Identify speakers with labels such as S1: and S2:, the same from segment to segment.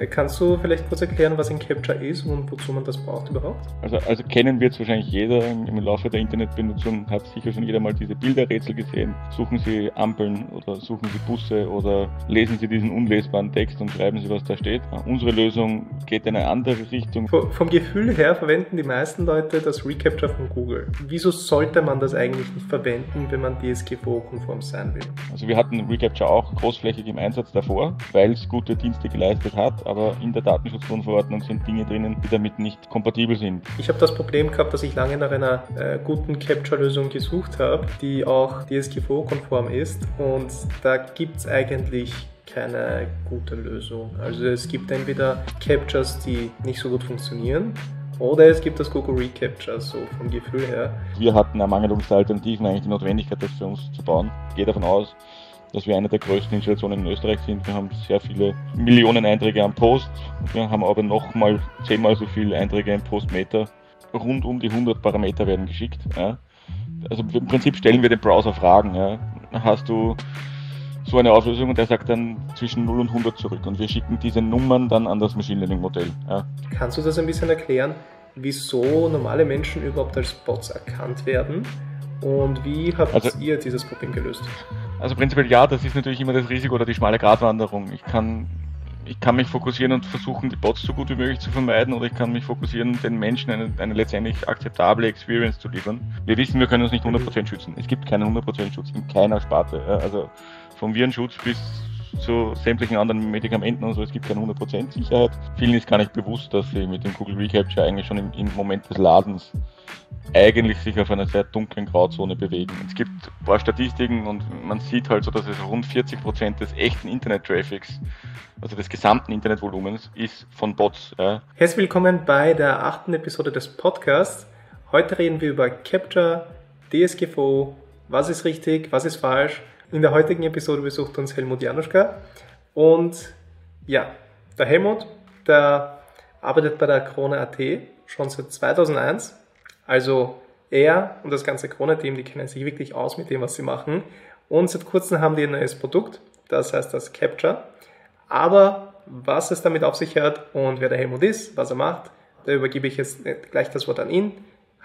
S1: Äh, kannst du vielleicht kurz erklären, was ein Capture ist und wozu man das braucht überhaupt?
S2: Also, also kennen wird es wahrscheinlich jeder. Im Laufe der Internetbenutzung hat sicher schon jeder mal diese Bilderrätsel gesehen. Suchen Sie Ampeln oder suchen Sie Busse oder lesen Sie diesen unlesbaren Text und schreiben Sie, was da steht. Unsere Lösung geht in eine andere Richtung.
S1: Vom Gefühl her verwenden die meisten Leute das Recapture von Google. Wieso sollte man das eigentlich nicht verwenden, wenn man DSGVO-konform sein will?
S2: Also wir hatten Recapture auch großflächig im Einsatz davor, weil es gute Dienste geleistet hat, aber in der Datenschutzgrundverordnung sind Dinge drinnen, die damit nicht kompatibel sind.
S1: Ich habe das Problem gehabt, dass ich lange nach einer äh, guten Capture-Lösung gesucht habe, die auch DSGVO-konform ist und da gibt es eigentlich keine gute Lösung. Also es gibt entweder Captures, die nicht so gut funktionieren, oder es gibt das Google Recapture, so vom Gefühl her.
S2: Wir hatten Ermangelungsalternativen eigentlich die Notwendigkeit, das für uns zu bauen. Ich gehe davon aus, dass wir eine der größten Installationen in Österreich sind. Wir haben sehr viele Millionen Einträge am Post. Wir haben aber nochmal zehnmal so viele Einträge im Postmeter. Rund um die 100 Parameter werden geschickt. Ja. Also im Prinzip stellen wir den Browser Fragen. Ja. Hast du so eine Auflösung und der sagt dann zwischen 0 und 100 zurück. Und wir schicken diese Nummern dann an das Machine Learning Modell. Ja.
S1: Kannst du das ein bisschen erklären, wieso normale Menschen überhaupt als Bots erkannt werden? Und wie habt also, ihr dieses Problem gelöst?
S2: Also prinzipiell ja, das ist natürlich immer das Risiko oder die schmale Gratwanderung. Ich kann, ich kann mich fokussieren und versuchen, die Bots so gut wie möglich zu vermeiden oder ich kann mich fokussieren, den Menschen eine, eine letztendlich akzeptable Experience zu liefern. Wir wissen, wir können uns nicht 100% schützen. Es gibt keinen 100% Schutz in keiner Sparte. Also vom Virenschutz bis zu sämtlichen anderen Medikamenten und so, es gibt keine 100% Sicherheit. Vielen ist gar nicht bewusst, dass sie mit dem Google Recapture eigentlich schon im, im Moment des Ladens eigentlich sich auf einer sehr dunklen Grauzone bewegen. Es gibt ein paar Statistiken und man sieht halt so, dass es rund 40% des echten Internet-Traffics, also des gesamten Internetvolumens, ist von Bots. Ja.
S1: Herzlich willkommen bei der achten Episode des Podcasts. Heute reden wir über Capture, DSGVO, was ist richtig, was ist falsch. In der heutigen Episode besucht uns Helmut Januschka und ja, der Helmut, der arbeitet bei der Krone.at schon seit 2001 also er und das ganze Krone-Team, die kennen sich wirklich aus mit dem, was sie machen. Und seit kurzem haben die ein neues Produkt, das heißt das Capture. Aber was es damit auf sich hat und wer der Helmut ist, was er macht, da übergebe ich jetzt gleich das Wort an ihn.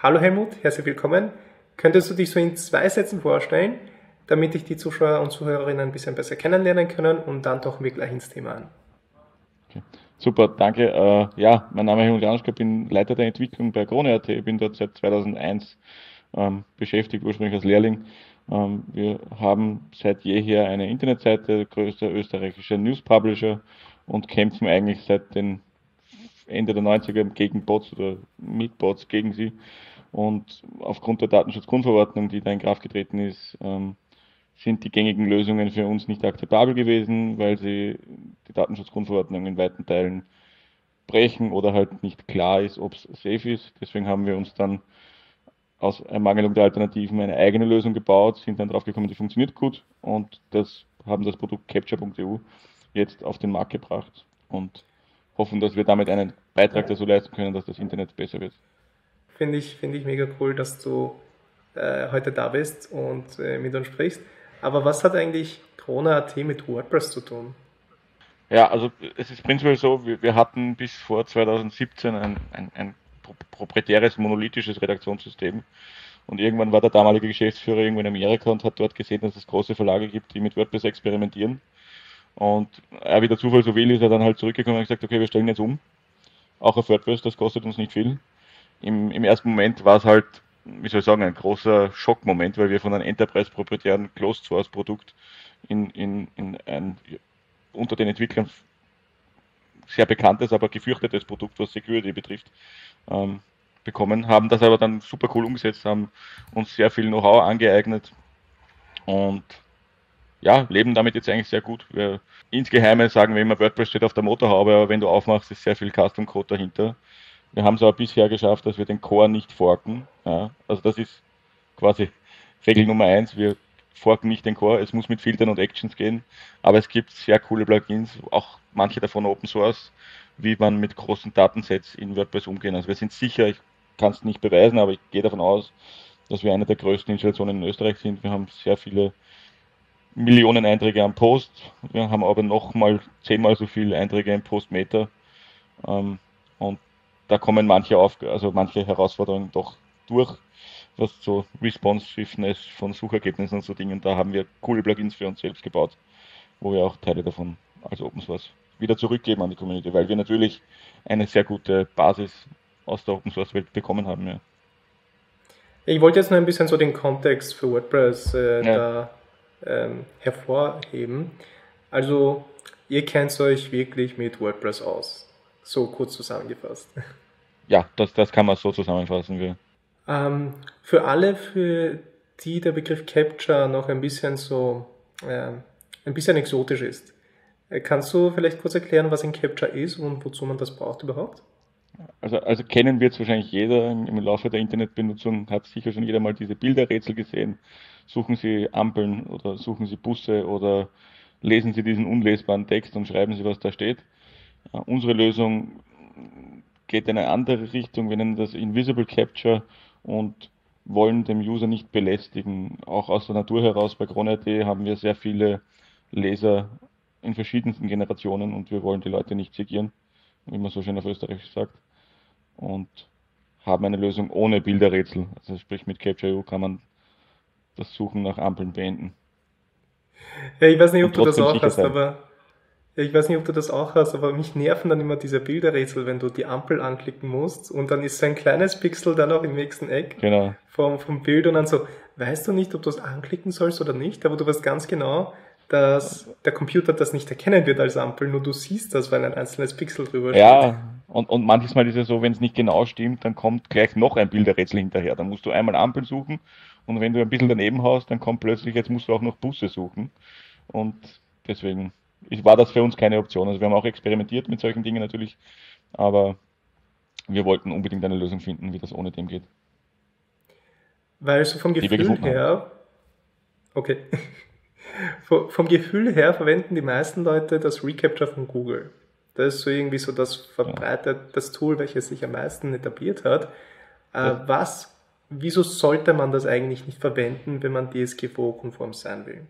S1: Hallo Helmut, herzlich willkommen. Könntest du dich so in zwei Sätzen vorstellen, damit ich die Zuschauer und Zuhörerinnen ein bisschen besser kennenlernen können und dann tauchen wir gleich ins Thema an.
S2: Okay. Super, danke. Äh, ja, mein Name ist Helmut Januschka, bin Leiter der Entwicklung bei Krone.at, bin dort seit 2001 ähm, beschäftigt, ursprünglich als Lehrling. Ähm, wir haben seit jeher eine Internetseite, größter österreichischer News Publisher und kämpfen eigentlich seit den Ende der 90er gegen Bots oder mit Bots gegen sie. Und aufgrund der Datenschutzgrundverordnung, die da in Kraft getreten ist, ähm, sind die gängigen Lösungen für uns nicht akzeptabel gewesen, weil sie die Datenschutzgrundverordnung in weiten Teilen brechen oder halt nicht klar ist, ob es safe ist. Deswegen haben wir uns dann aus Ermangelung der Alternativen eine eigene Lösung gebaut, sind dann drauf gekommen, die funktioniert gut und das haben das Produkt capture.eu jetzt auf den Markt gebracht und hoffen, dass wir damit einen Beitrag dazu leisten können, dass das Internet besser wird.
S1: Finde ich, finde ich mega cool, dass du äh, heute da bist und äh, mit uns sprichst. Aber was hat eigentlich Corona.at mit WordPress zu tun?
S2: Ja, also es ist prinzipiell so, wir, wir hatten bis vor 2017 ein, ein, ein proprietäres, monolithisches Redaktionssystem. Und irgendwann war der damalige Geschäftsführer irgendwo in Amerika und hat dort gesehen, dass es große Verlage gibt, die mit WordPress experimentieren. Und er, wie der Zufall so will, ist er dann halt zurückgekommen und gesagt, okay, wir stellen jetzt um. Auch auf WordPress, das kostet uns nicht viel. Im, im ersten Moment war es halt wie soll ich sagen, ein großer Schockmoment, weil wir von einem Enterprise-proprietären Closed-Source-Produkt in, in, in ein unter den Entwicklern sehr bekanntes, aber gefürchtetes Produkt, was Security betrifft, ähm, bekommen, haben das aber dann super cool umgesetzt, haben uns sehr viel Know-how angeeignet und ja, leben damit jetzt eigentlich sehr gut. Wir, insgeheim sagen wir immer, WordPress steht auf der Motorhaube, aber wenn du aufmachst, ist sehr viel Custom Code dahinter. Wir haben es aber bisher geschafft, dass wir den Core nicht forken. Ja, also das ist quasi Regel Nummer eins. Wir forken nicht den Core. Es muss mit Filtern und Actions gehen. Aber es gibt sehr coole Plugins, auch manche davon Open Source, wie man mit großen Datensets in WordPress umgehen. Also wir sind sicher, ich kann es nicht beweisen, aber ich gehe davon aus, dass wir eine der größten Installationen in Österreich sind. Wir haben sehr viele Millionen Einträge am Post. Wir haben aber nochmal zehnmal so viele Einträge im Postmeter. Ähm, und da kommen manche auf, also manche Herausforderungen doch durch, was so Responsiveness von Suchergebnissen und so Dingen, da haben wir coole Plugins für uns selbst gebaut, wo wir auch Teile davon als Open Source wieder zurückgeben an die Community, weil wir natürlich eine sehr gute Basis aus der Open Source Welt bekommen haben. Ja.
S1: Ich wollte jetzt noch ein bisschen so den Kontext für WordPress äh, ja. da ähm, hervorheben. Also ihr kennt euch wirklich mit WordPress aus. So kurz zusammengefasst.
S2: Ja, das, das kann man so zusammenfassen. Ja.
S1: Ähm, für alle, für die der Begriff Capture noch ein bisschen so äh, ein bisschen exotisch ist, äh, kannst du vielleicht kurz erklären, was ein Capture ist und wozu man das braucht überhaupt?
S2: Also, also kennen wird es wahrscheinlich jeder im Laufe der Internetbenutzung, hat sicher schon jeder mal diese Bilderrätsel gesehen. Suchen Sie Ampeln oder suchen Sie Busse oder lesen Sie diesen unlesbaren Text und schreiben Sie, was da steht. Unsere Lösung geht in eine andere Richtung. Wir nennen das Invisible Capture und wollen dem User nicht belästigen. Auch aus der Natur heraus bei Krone.at haben wir sehr viele Leser in verschiedensten Generationen und wir wollen die Leute nicht segieren, wie man so schön auf Österreich sagt. Und haben eine Lösung ohne Bilderrätsel. Also sprich mit Capture.io kann man das Suchen nach Ampeln beenden.
S1: Ja, ich weiß nicht, ob du das auch hast, sein. aber ich weiß nicht, ob du das auch hast, aber mich nerven dann immer diese Bilderrätsel, wenn du die Ampel anklicken musst und dann ist so ein kleines Pixel dann auch im nächsten Eck
S2: genau.
S1: vom, vom Bild und dann so, weißt du nicht, ob du es anklicken sollst oder nicht, aber du weißt ganz genau, dass der Computer das nicht erkennen wird als Ampel, nur du siehst das, weil ein einzelnes Pixel drüber
S2: steht. Ja, und, und manches Mal ist es so, wenn es nicht genau stimmt, dann kommt gleich noch ein Bilderrätsel hinterher. Dann musst du einmal Ampel suchen und wenn du ein bisschen daneben haust, dann kommt plötzlich, jetzt musst du auch noch Busse suchen. Und deswegen war das für uns keine Option. Also wir haben auch experimentiert mit solchen Dingen natürlich, aber wir wollten unbedingt eine Lösung finden, wie das ohne dem geht.
S1: Weil so vom Gefühl her, okay, vom Gefühl her verwenden die meisten Leute das Recapture von Google. Das ist so irgendwie so das verbreitet, das Tool, welches sich am meisten etabliert hat. Äh, was, wieso sollte man das eigentlich nicht verwenden, wenn man DSGVO-konform sein will?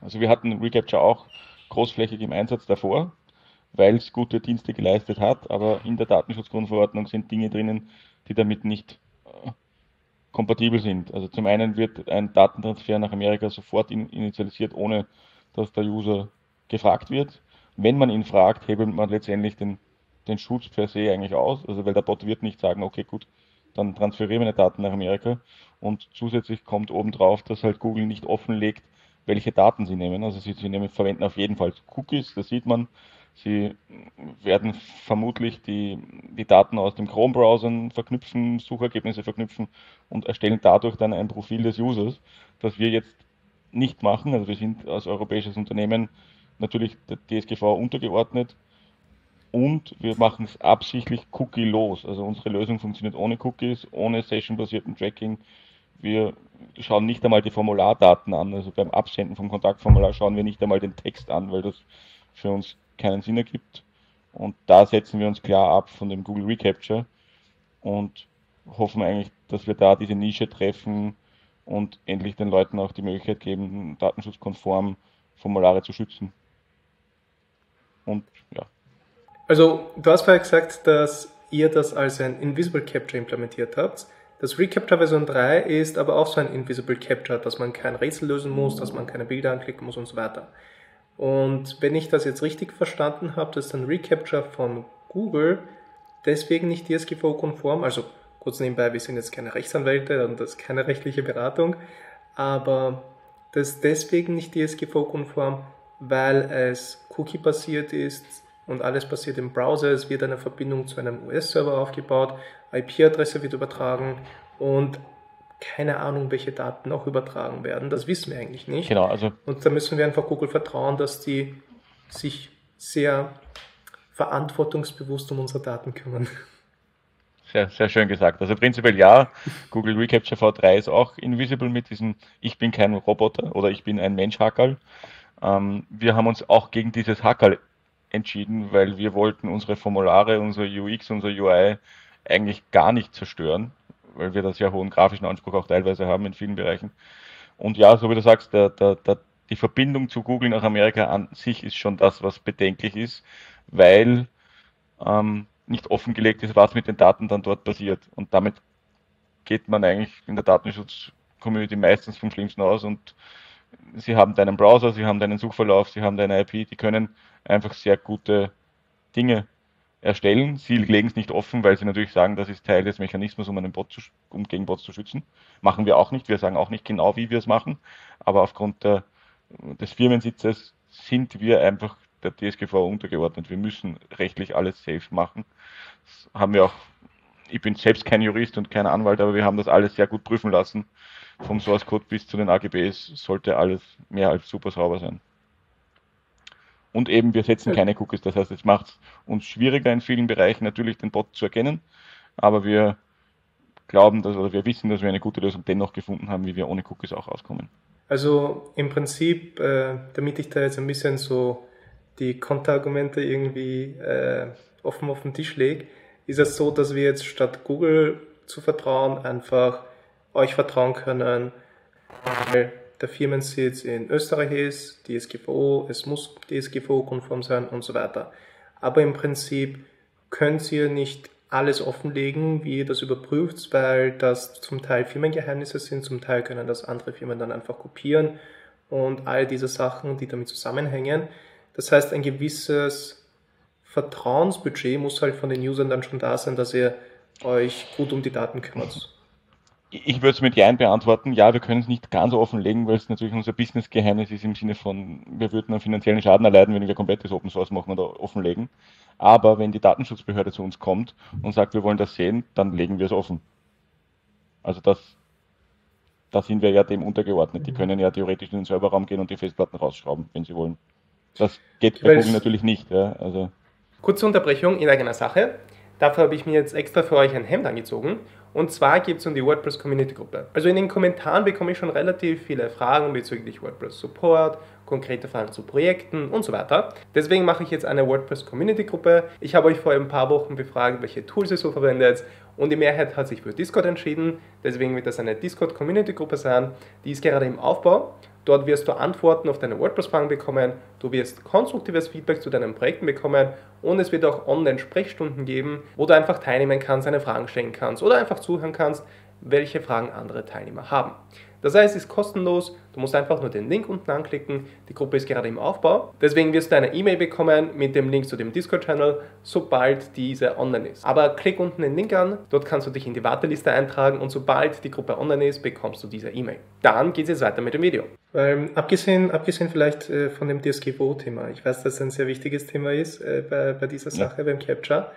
S2: Also wir hatten Recapture auch großflächig im Einsatz davor, weil es gute Dienste geleistet hat, aber in der Datenschutzgrundverordnung sind Dinge drinnen, die damit nicht äh, kompatibel sind. Also zum einen wird ein Datentransfer nach Amerika sofort in, initialisiert, ohne dass der User gefragt wird. Wenn man ihn fragt, hebelt man letztendlich den, den Schutz per se eigentlich aus, also weil der Bot wird nicht sagen, okay gut, dann transferieren wir meine Daten nach Amerika und zusätzlich kommt obendrauf, dass halt Google nicht offenlegt, welche Daten sie nehmen. Also sie, sie nehmen, verwenden auf jeden Fall Cookies, das sieht man. Sie werden vermutlich die, die Daten aus dem Chrome-Browsern verknüpfen, Suchergebnisse verknüpfen und erstellen dadurch dann ein Profil des Users, das wir jetzt nicht machen. Also wir sind als europäisches Unternehmen natürlich der DSGV untergeordnet und wir machen es absichtlich cookie-los. Also unsere Lösung funktioniert ohne Cookies, ohne session-basierten Tracking. Wir schauen nicht einmal die Formulardaten an. Also beim Absenden vom Kontaktformular schauen wir nicht einmal den Text an, weil das für uns keinen Sinn ergibt. Und da setzen wir uns klar ab von dem Google Recapture und hoffen eigentlich, dass wir da diese Nische treffen und endlich den Leuten auch die Möglichkeit geben, datenschutzkonform Formulare zu schützen. Und ja.
S1: Also, du hast vorher gesagt, dass ihr das als ein Invisible Capture implementiert habt. Das Recapture Version 3 ist aber auch so ein Invisible Capture, dass man kein Rätsel lösen muss, dass man keine Bilder anklicken muss und so weiter. Und wenn ich das jetzt richtig verstanden habe, dass ein Recapture von Google deswegen nicht DSGVO-konform, also kurz nebenbei, wir sind jetzt keine Rechtsanwälte und das ist keine rechtliche Beratung, aber das deswegen nicht DSGVO-konform, weil es Cookie-basiert ist und alles passiert im Browser. Es wird eine Verbindung zu einem US-Server aufgebaut, IP-Adresse wird übertragen und keine Ahnung, welche Daten auch übertragen werden. Das wissen wir eigentlich nicht.
S2: Genau, also
S1: und da müssen wir einfach Google vertrauen, dass die sich sehr verantwortungsbewusst um unsere Daten kümmern.
S2: Sehr, sehr schön gesagt. Also prinzipiell ja, Google Recapture V3 ist auch invisible mit diesem Ich bin kein Roboter oder ich bin ein Mensch-Hackerl. Ähm, wir haben uns auch gegen dieses Hackerl entschieden, weil wir wollten unsere Formulare, unsere UX, unser UI eigentlich gar nicht zerstören, weil wir da sehr hohen grafischen Anspruch auch teilweise haben in vielen Bereichen. Und ja, so wie du sagst, der, der, der die Verbindung zu Google nach Amerika an sich ist schon das, was bedenklich ist, weil ähm, nicht offengelegt ist, was mit den Daten dann dort passiert. Und damit geht man eigentlich in der Datenschutz-Community meistens vom Schlimmsten aus und sie haben deinen Browser, sie haben deinen Suchverlauf, sie haben deine IP, die können einfach sehr gute Dinge erstellen. Sie legen es nicht offen, weil sie natürlich sagen, das ist Teil des Mechanismus, um, einen Bot zu, um gegen Bots zu schützen. Machen wir auch nicht. Wir sagen auch nicht genau, wie wir es machen. Aber aufgrund der, des Firmensitzes sind wir einfach der DSGV untergeordnet. Wir müssen rechtlich alles safe machen. Das haben wir auch, ich bin selbst kein Jurist und kein Anwalt, aber wir haben das alles sehr gut prüfen lassen. Vom Source Code bis zu den AGBs sollte alles mehr als super sauber sein. Und eben, wir setzen keine Cookies. Das heißt, es macht es uns schwieriger in vielen Bereichen natürlich den Bot zu erkennen. Aber wir glauben, dass, oder wir wissen, dass wir eine gute Lösung dennoch gefunden haben, wie wir ohne Cookies auch auskommen.
S1: Also im Prinzip, äh, damit ich da jetzt ein bisschen so die Konterargumente irgendwie äh, offen auf den Tisch lege, ist es so, dass wir jetzt statt Google zu vertrauen, einfach euch vertrauen können, weil der Firmensitz in Österreich ist, DSGVO, es muss DSGVO-konform sein und so weiter. Aber im Prinzip könnt ihr nicht alles offenlegen, wie ihr das überprüft, weil das zum Teil Firmengeheimnisse sind, zum Teil können das andere Firmen dann einfach kopieren und all diese Sachen, die damit zusammenhängen. Das heißt, ein gewisses Vertrauensbudget muss halt von den Usern dann schon da sein, dass ihr euch gut um die Daten kümmert.
S2: Ich würde es mit Ja beantworten. Ja, wir können es nicht ganz offenlegen, weil es natürlich unser Business-Geheimnis ist im Sinne von, wir würden einen finanziellen Schaden erleiden, wenn wir komplettes Open Source machen oder offenlegen. Aber wenn die Datenschutzbehörde zu uns kommt und sagt, wir wollen das sehen, dann legen wir es offen. Also das, da sind wir ja dem untergeordnet. Die können ja theoretisch in den Serverraum gehen und die Festplatten rausschrauben, wenn sie wollen. Das geht bei Google natürlich nicht. Ja, also.
S1: Kurze Unterbrechung in eigener Sache. Dafür habe ich mir jetzt extra für euch ein Hemd angezogen und zwar geht es um die WordPress Community Gruppe. Also in den Kommentaren bekomme ich schon relativ viele Fragen bezüglich WordPress Support, konkrete Fragen zu Projekten und so weiter. Deswegen mache ich jetzt eine WordPress Community Gruppe. Ich habe euch vor ein paar Wochen befragt, welche Tools ihr so verwendet und die Mehrheit hat sich für Discord entschieden. Deswegen wird das eine Discord Community Gruppe sein. Die ist gerade im Aufbau Dort wirst du Antworten auf deine WordPress-Fragen bekommen, du wirst konstruktives Feedback zu deinen Projekten bekommen und es wird auch Online-Sprechstunden geben, wo du einfach teilnehmen kannst, eine Fragen stellen kannst oder einfach zuhören kannst, welche Fragen andere Teilnehmer haben. Das heißt, es ist kostenlos, du musst einfach nur den Link unten anklicken, die Gruppe ist gerade im Aufbau. Deswegen wirst du eine E-Mail bekommen mit dem Link zu dem Discord-Channel, sobald diese online ist. Aber klick unten den Link an, dort kannst du dich in die Warteliste eintragen und sobald die Gruppe online ist, bekommst du diese E-Mail. Dann geht es jetzt weiter mit dem Video. Ähm, abgesehen, abgesehen vielleicht äh, von dem DSGVO-Thema, ich weiß, dass es ein sehr wichtiges Thema ist äh, bei, bei dieser Sache, ja. beim Capture,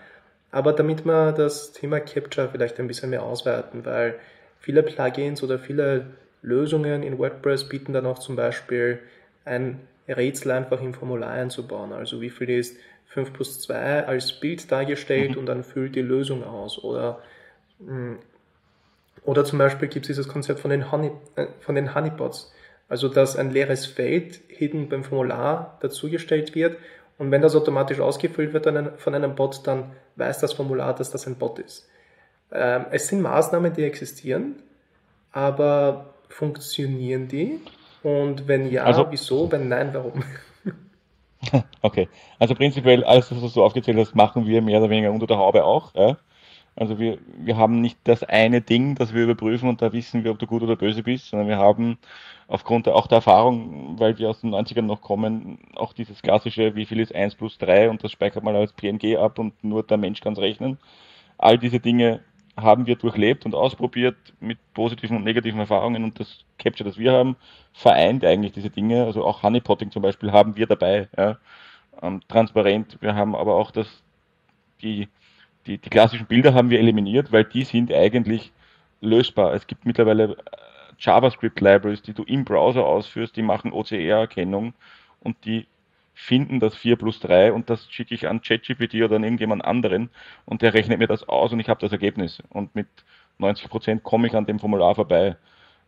S1: aber damit wir das Thema Capture vielleicht ein bisschen mehr ausweiten, weil viele Plugins oder viele Lösungen in WordPress bieten dann auch zum Beispiel ein Rätsel einfach im Formular einzubauen. Also wie viel ist 5 plus 2 als Bild dargestellt mhm. und dann füllt die Lösung aus. Oder, mm, oder zum Beispiel gibt es dieses Konzept von den, Honey, äh, von den Honeypots. Also dass ein leeres Feld hinten beim Formular dazugestellt wird und wenn das automatisch ausgefüllt wird von einem Bot, dann weiß das Formular, dass das ein Bot ist. Ähm, es sind Maßnahmen, die existieren, aber funktionieren die? Und wenn ja, also, wieso? Wenn nein, warum?
S2: Okay, also prinzipiell alles, was du aufgezählt hast, machen wir mehr oder weniger unter der Haube auch. Ja? Also wir, wir haben nicht das eine Ding, das wir überprüfen und da wissen wir, ob du gut oder böse bist, sondern wir haben aufgrund der, auch der Erfahrung, weil wir aus den 90ern noch kommen, auch dieses klassische, wie viel ist 1 plus 3 und das speichert man als PNG ab und nur der Mensch kann es rechnen. All diese Dinge haben wir durchlebt und ausprobiert mit positiven und negativen Erfahrungen und das Capture, das wir haben, vereint eigentlich diese Dinge. Also auch Honeypotting zum Beispiel haben wir dabei, ja, ähm, transparent. Wir haben aber auch das, die, die, die klassischen Bilder haben wir eliminiert, weil die sind eigentlich lösbar. Es gibt mittlerweile äh, JavaScript-Libraries, die du im Browser ausführst, die machen OCR-Erkennung und die finden das 4 plus 3 und das schicke ich an ChatGPT oder an irgendjemand anderen und der rechnet mir das aus und ich habe das Ergebnis. Und mit 90% komme ich an dem Formular vorbei.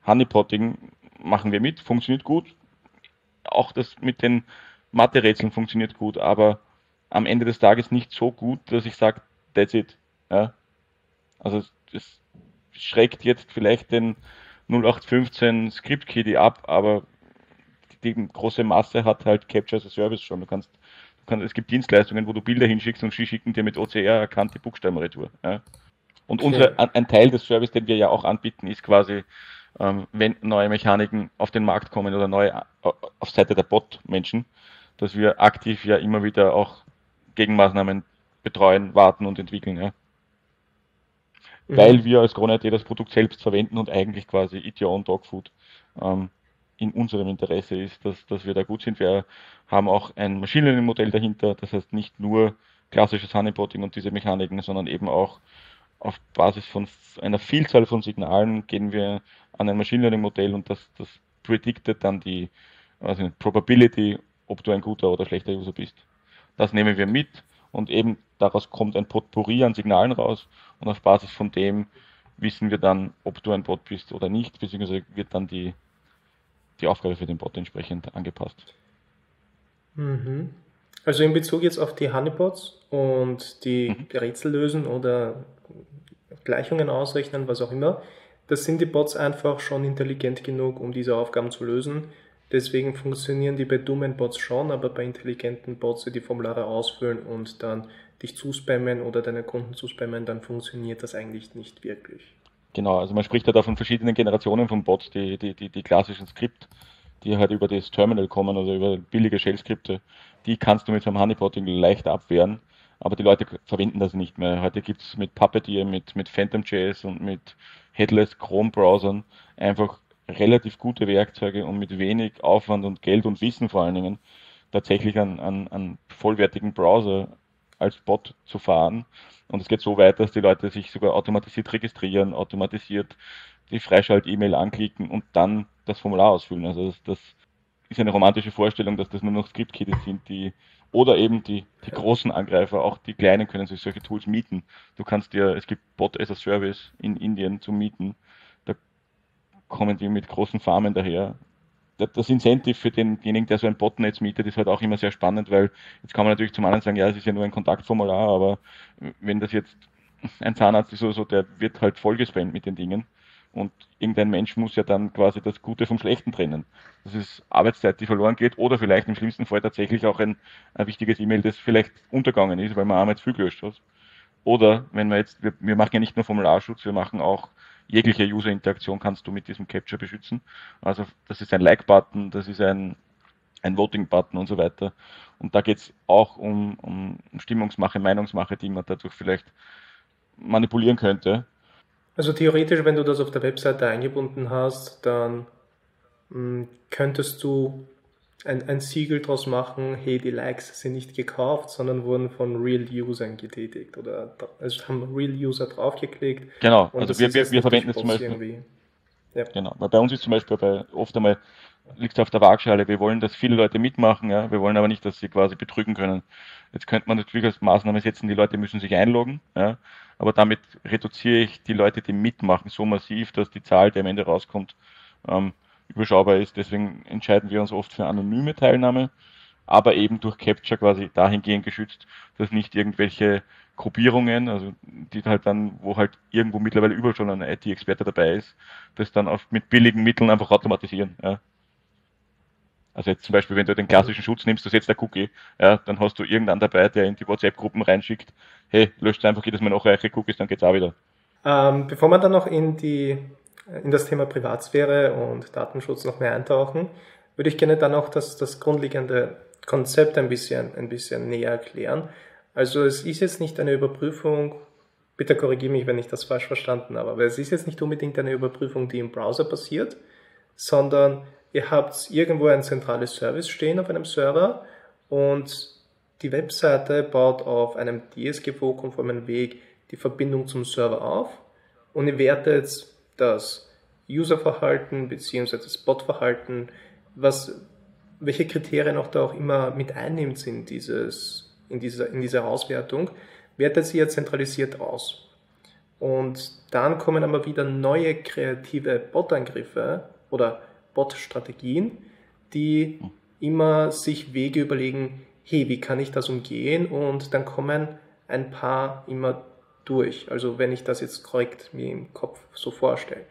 S2: Honeypotting machen wir mit, funktioniert gut. Auch das mit den Mathe-Rätseln funktioniert gut, aber am Ende des Tages nicht so gut, dass ich sage, that's it. Ja? Also es schreckt jetzt vielleicht den 0815 Script-Kiddie ab, aber die große Masse hat halt Capture as a Service schon. Du kannst, du kannst, es gibt Dienstleistungen, wo du Bilder hinschickst und sie schicken dir mit OCR erkannte Buchstaben retour. Ja. Und okay. unsere, ein Teil des Service, den wir ja auch anbieten, ist quasi, ähm, wenn neue Mechaniken auf den Markt kommen oder neue auf Seite der Bot-Menschen, dass wir aktiv ja immer wieder auch Gegenmaßnahmen betreuen, warten und entwickeln. Ja. Mhm. Weil wir als Krone.at das Produkt selbst verwenden und eigentlich quasi Eat Your Own Dog Food ähm, in unserem Interesse ist, dass, dass wir da gut sind. Wir haben auch ein Machine Learning Modell dahinter, das heißt nicht nur klassisches Honeypotting und diese Mechaniken, sondern eben auch auf Basis von einer Vielzahl von Signalen gehen wir an ein Machine Learning Modell und das, das predictet dann die also Probability, ob du ein guter oder schlechter User bist. Das nehmen wir mit und eben daraus kommt ein Potpourri an Signalen raus und auf Basis von dem wissen wir dann, ob du ein Bot bist oder nicht, beziehungsweise wird dann die, die Aufgabe für den Bot entsprechend angepasst.
S1: Mhm. Also in Bezug jetzt auf die Honeybots und die mhm. Rätsel lösen oder Gleichungen ausrechnen, was auch immer, das sind die Bots einfach schon intelligent genug, um diese Aufgaben zu lösen. Deswegen funktionieren die bei dummen Bots schon, aber bei intelligenten Bots, die die Formulare ausfüllen und dann dich zuspammen oder deine Kunden zuspammen, dann funktioniert das eigentlich nicht wirklich.
S2: Genau, also man spricht ja da von verschiedenen Generationen von Bots, die, die, die, die klassischen Skript, die halt über das Terminal kommen oder über billige Shell-Skripte, die kannst du mit so einem Honeypotting leicht abwehren aber die Leute verwenden das nicht mehr. Heute gibt es mit Puppeteer, mit, mit PhantomJS und mit Headless Chrome Browsern einfach relativ gute Werkzeuge, um mit wenig Aufwand und Geld und Wissen vor allen Dingen tatsächlich einen, einen, einen vollwertigen Browser als Bot zu fahren. Und es geht so weit, dass die Leute sich sogar automatisiert registrieren, automatisiert die Freischalt-E-Mail anklicken und dann das Formular ausfüllen. Also das, das ist eine romantische Vorstellung, dass das nur noch Script-Kiddies sind, die oder eben die, die großen Angreifer, auch die kleinen können sich solche Tools mieten. Du kannst dir, es gibt Bot as a Service in Indien zum Mieten. Da kommen die mit großen Farmen daher. Das Incentive für denjenigen, der so ein Botnetz mietet, ist halt auch immer sehr spannend, weil jetzt kann man natürlich zum anderen sagen, ja, es ist ja nur ein Kontaktformular, aber wenn das jetzt ein Zahnarzt ist oder so, der wird halt vollgespammt mit den Dingen. Und irgendein Mensch muss ja dann quasi das Gute vom Schlechten trennen. Das ist Arbeitszeit, die verloren geht, oder vielleicht im schlimmsten Fall tatsächlich auch ein, ein wichtiges E-Mail, das vielleicht untergegangen ist, weil man einmal zu viel gelöscht hat. Oder wenn wir jetzt, wir, wir machen ja nicht nur Formularschutz, wir machen auch jegliche User-Interaktion kannst du mit diesem Capture beschützen. Also das ist ein Like-Button, das ist ein, ein Voting-Button und so weiter. Und da geht es auch um, um Stimmungsmache, Meinungsmache, die man dadurch vielleicht manipulieren könnte.
S1: Also theoretisch, wenn du das auf der Webseite eingebunden hast, dann mh, hm, könntest du ein, ein Siegel draus machen, hey, die Likes sind nicht gekauft, sondern wurden von Real Usern getätigt oder also haben Real User draufgeklickt.
S2: Genau, also wir, wir, wir verwenden es zum Beispiel. Ja. Genau, weil bei uns ist zum Beispiel bei, oft einmal liegt es auf der Waagschale. Wir wollen, dass viele Leute mitmachen, ja. Wir wollen aber nicht, dass sie quasi betrügen können. Jetzt könnte man natürlich als Maßnahme setzen, die Leute müssen sich einloggen, ja. Aber damit reduziere ich die Leute, die mitmachen, so massiv, dass die Zahl, die am Ende rauskommt, ähm, überschaubar ist. Deswegen entscheiden wir uns oft für anonyme Teilnahme, aber eben durch Capture quasi dahingehend geschützt, dass nicht irgendwelche Gruppierungen, also die halt dann, wo halt irgendwo mittlerweile überall schon ein IT-Experte dabei ist, das dann auf, mit billigen Mitteln einfach automatisieren. Ja. Also jetzt zum Beispiel, wenn du den klassischen Schutz nimmst, du setzt der Cookie, ja, dann hast du irgendeinen dabei, der in die WhatsApp-Gruppen reinschickt, hey, löscht einfach jedes Mal noch reiche Cookies, dann geht's auch wieder.
S1: Ähm, bevor wir dann noch in die in das Thema Privatsphäre und Datenschutz noch mehr eintauchen, würde ich gerne dann auch das, das grundlegende Konzept ein bisschen, ein bisschen näher erklären. Also es ist jetzt nicht eine Überprüfung, bitte korrigiere mich, wenn ich das falsch verstanden habe, aber es ist jetzt nicht unbedingt eine Überprüfung, die im Browser passiert, sondern ihr habt irgendwo ein zentrales Service stehen auf einem Server und die Webseite baut auf einem DSGVO-konformen Weg die Verbindung zum Server auf und ihr wertet das Userverhalten bzw. das Botverhalten, was, welche Kriterien auch da auch immer mit einnimmt in, dieses, in, dieser, in dieser Auswertung, wertet sie ja zentralisiert aus. Und dann kommen aber wieder neue kreative Bot-Angriffe oder Bot-Strategien, die immer sich Wege überlegen, hey, wie kann ich das umgehen? Und dann kommen ein paar immer durch. Also wenn ich das jetzt korrekt mir im Kopf so vorstelle.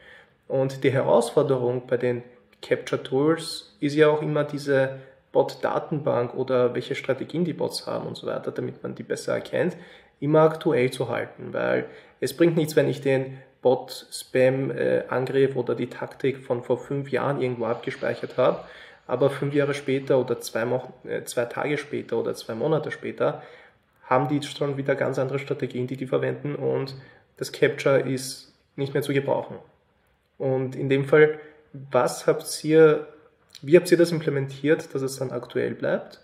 S1: Und die Herausforderung bei den Capture Tools ist ja auch immer diese Bot-Datenbank oder welche Strategien die Bots haben und so weiter, damit man die besser erkennt, immer aktuell zu halten, weil es bringt nichts, wenn ich den Bot-Spam-Angriff oder die Taktik von vor fünf Jahren irgendwo abgespeichert habe, aber fünf Jahre später oder zwei, Mo äh, zwei Tage später oder zwei Monate später haben die schon wieder ganz andere Strategien, die die verwenden und das Capture ist nicht mehr zu gebrauchen. Und in dem Fall, was habt ihr, wie habt ihr das implementiert, dass es dann aktuell bleibt?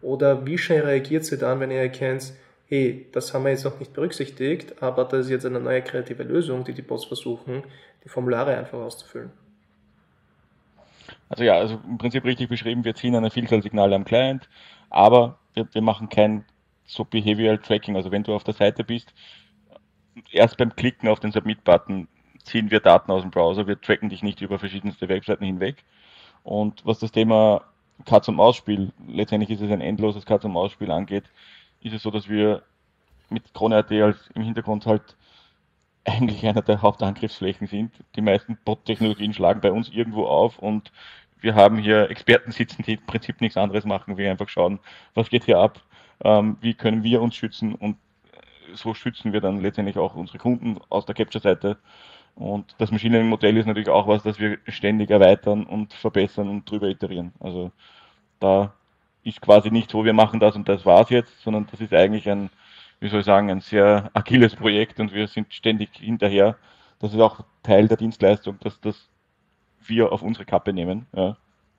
S1: Oder wie schnell reagiert ihr dann, wenn ihr erkennt, hey, das haben wir jetzt noch nicht berücksichtigt, aber das ist jetzt eine neue kreative Lösung, die die Bots versuchen, die Formulare einfach auszufüllen?
S2: Also ja, also im Prinzip richtig beschrieben, wir ziehen eine Vielzahl Signale am Client, aber wir, wir machen kein so Behavioral Tracking. Also wenn du auf der Seite bist, erst beim Klicken auf den Submit-Button ziehen wir Daten aus dem Browser, wir tracken dich nicht über verschiedenste Webseiten hinweg. Und was das Thema Katz- und Maus-Spiel, letztendlich ist es ein endloses Katz- und Maus-Spiel angeht, ist es so, dass wir mit Krone.at als im Hintergrund halt eigentlich einer der Hauptangriffsflächen sind. Die meisten Bot-Technologien schlagen bei uns irgendwo auf und wir haben hier Experten sitzen, die im Prinzip nichts anderes machen, wie einfach schauen, was geht hier ab, ähm, wie können wir uns schützen und so schützen wir dann letztendlich auch unsere Kunden aus der Capture-Seite. Und das Machine Learning-Modell ist natürlich auch was, das wir ständig erweitern und verbessern und drüber iterieren. Also da ist quasi nicht so, wir machen das und das war's jetzt, sondern das ist eigentlich ein, wie soll ich sagen, ein sehr agiles Projekt und wir sind ständig hinterher. Das ist auch Teil der Dienstleistung, dass das wir auf unsere Kappe nehmen. Ja.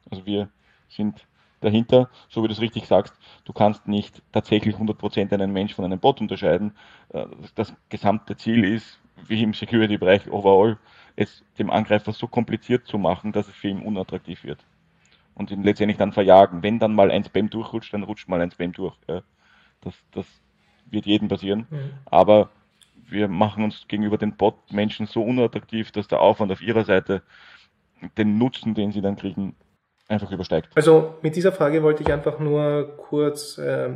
S2: Also wir sind dahinter, so wie du es richtig sagst, du kannst nicht tatsächlich 100% einen Mensch von einem Bot unterscheiden. Äh, das gesamte Ziel ist, wie im Security-Bereich overall, es dem Angreifer so kompliziert zu machen, dass es für ihn unattraktiv wird. Und ihn letztendlich dann verjagen. Wenn dann mal ein Spam durchrutscht, dann rutscht mal ein Spam durch. Das, das wird jedem passieren. Mhm. Aber wir machen uns gegenüber den Bot-Menschen so unattraktiv, dass der Aufwand auf ihrer Seite den Nutzen, den sie dann kriegen, einfach übersteigt.
S1: Also mit dieser Frage wollte ich einfach nur kurz äh,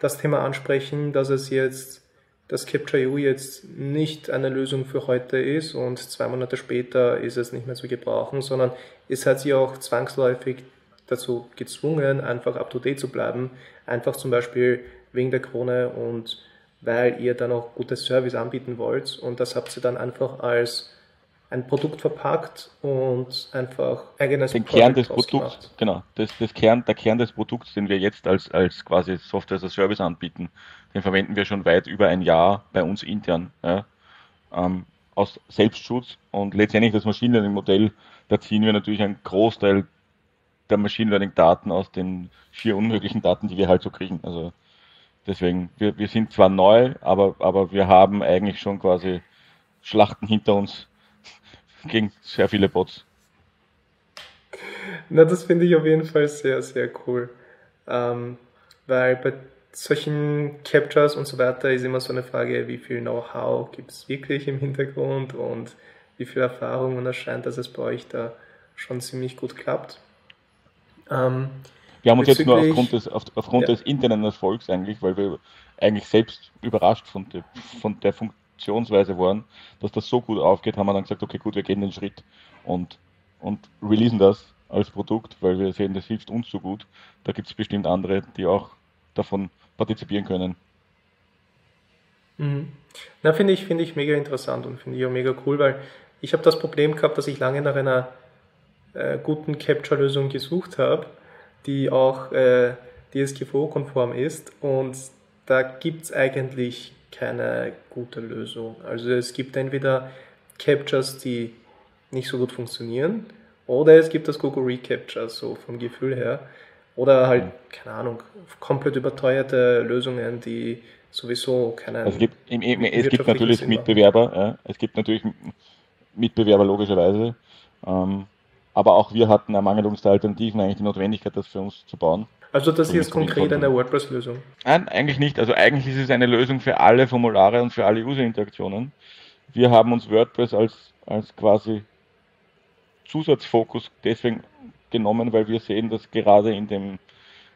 S1: das Thema ansprechen, dass es jetzt, dass Capture.eu jetzt nicht eine Lösung für heute ist und zwei Monate später ist es nicht mehr zu gebrauchen, sondern es hat sie auch zwangsläufig dazu gezwungen, einfach up-to-date zu bleiben, einfach zum Beispiel wegen der Krone und weil ihr dann auch gutes Service anbieten wollt und das habt ihr dann einfach als ein Produkt verpackt und einfach
S2: eigenes den Kern des Produkts, genau, das, das Kern, der Kern des Produkts, den wir jetzt als, als quasi Software as a Service anbieten, den verwenden wir schon weit über ein Jahr bei uns intern, ja, ähm, aus Selbstschutz und letztendlich das Machine Learning Modell, da ziehen wir natürlich einen Großteil der Machine Learning Daten aus den vier unmöglichen Daten, die wir halt so kriegen. Also deswegen, wir, wir sind zwar neu, aber, aber wir haben eigentlich schon quasi Schlachten hinter uns, gegen sehr viele Bots.
S1: Na, das finde ich auf jeden Fall sehr, sehr cool. Ähm, weil bei solchen Captures und so weiter ist immer so eine Frage, wie viel Know-how gibt es wirklich im Hintergrund und wie viel Erfahrung und es scheint, dass es bei euch da schon ziemlich gut klappt.
S2: Ähm, wir haben uns jetzt nur aufgrund, des, auf, aufgrund ja. des internen Erfolgs eigentlich, weil wir eigentlich selbst überrascht von, de, von der Funktion Funktionsweise waren, dass das so gut aufgeht, haben wir dann gesagt, okay, gut, wir gehen den Schritt und, und releasen das als Produkt, weil wir sehen, das hilft uns so gut. Da gibt es bestimmt andere, die auch davon partizipieren können.
S1: Mhm. Na, finde ich, finde ich mega interessant und finde ich auch mega cool, weil ich habe das Problem gehabt, dass ich lange nach einer äh, guten Capture-Lösung gesucht habe, die auch äh, DSGVO-konform ist und da gibt es eigentlich keine gute Lösung. Also es gibt entweder Captures, die nicht so gut funktionieren, oder es gibt das Google Recapture, so vom Gefühl her. Oder halt, keine Ahnung, komplett überteuerte Lösungen, die sowieso keine.
S2: Also es gibt, es gibt natürlich Mitbewerber, ja. es gibt natürlich Mitbewerber logischerweise. Ähm, aber auch wir hatten Ermangelungs Alternativen eigentlich die Notwendigkeit, das für uns zu bauen.
S1: Also das hier ist konkret eine WordPress-Lösung?
S2: Nein, eigentlich nicht. Also eigentlich ist es eine Lösung für alle Formulare und für alle User-Interaktionen. Wir haben uns WordPress als, als quasi Zusatzfokus deswegen genommen, weil wir sehen, dass gerade in dem,